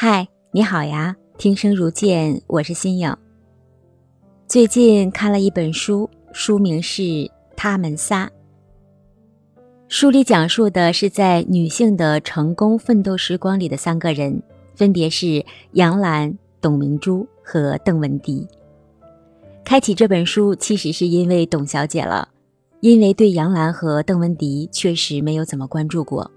嗨，你好呀！听声如见，我是新颖。最近看了一本书，书名是《他们仨》。书里讲述的是在女性的成功奋斗时光里的三个人，分别是杨澜、董明珠和邓文迪。开启这本书其实是因为董小姐了，因为对杨澜和邓文迪确实没有怎么关注过。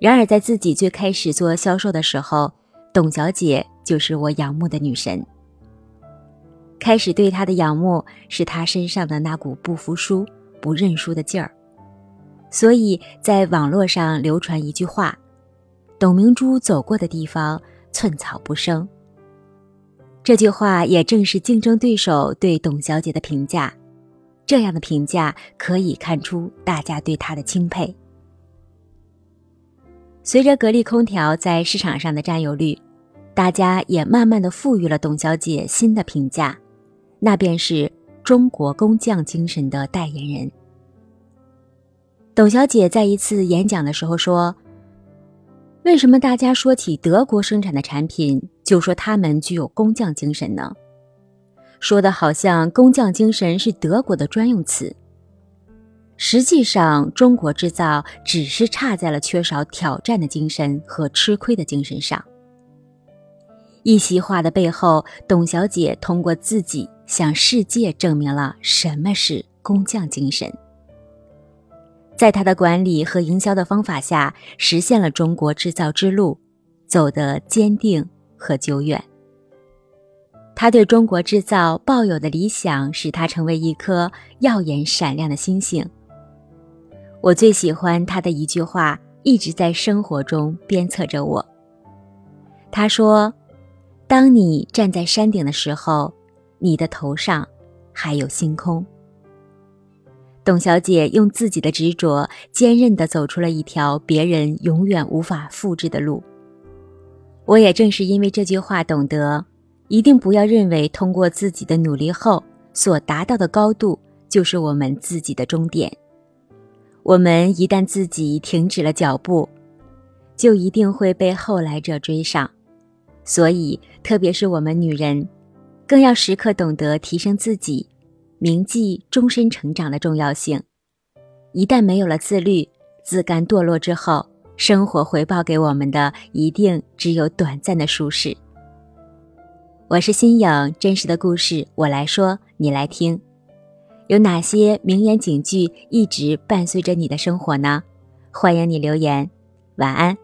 然而，在自己最开始做销售的时候，董小姐就是我仰慕的女神。开始对她的仰慕，是她身上的那股不服输、不认输的劲儿。所以在网络上流传一句话：“董明珠走过的地方，寸草不生。”这句话也正是竞争对手对董小姐的评价。这样的评价可以看出大家对她的钦佩。随着格力空调在市场上的占有率，大家也慢慢的赋予了董小姐新的评价，那便是中国工匠精神的代言人。董小姐在一次演讲的时候说：“为什么大家说起德国生产的产品，就说他们具有工匠精神呢？说的好像工匠精神是德国的专用词。”实际上，中国制造只是差在了缺少挑战的精神和吃亏的精神上。一席话的背后，董小姐通过自己向世界证明了什么是工匠精神。在她的管理和营销的方法下，实现了中国制造之路走得坚定和久远。她对中国制造抱有的理想，使她成为一颗耀眼闪亮的星星。我最喜欢他的一句话，一直在生活中鞭策着我。他说：“当你站在山顶的时候，你的头上还有星空。”董小姐用自己的执着，坚韧地走出了一条别人永远无法复制的路。我也正是因为这句话，懂得一定不要认为通过自己的努力后所达到的高度，就是我们自己的终点。我们一旦自己停止了脚步，就一定会被后来者追上。所以，特别是我们女人，更要时刻懂得提升自己，铭记终身成长的重要性。一旦没有了自律，自甘堕落之后，生活回报给我们的一定只有短暂的舒适。我是新颖，真实的故事我来说，你来听。有哪些名言警句一直伴随着你的生活呢？欢迎你留言。晚安。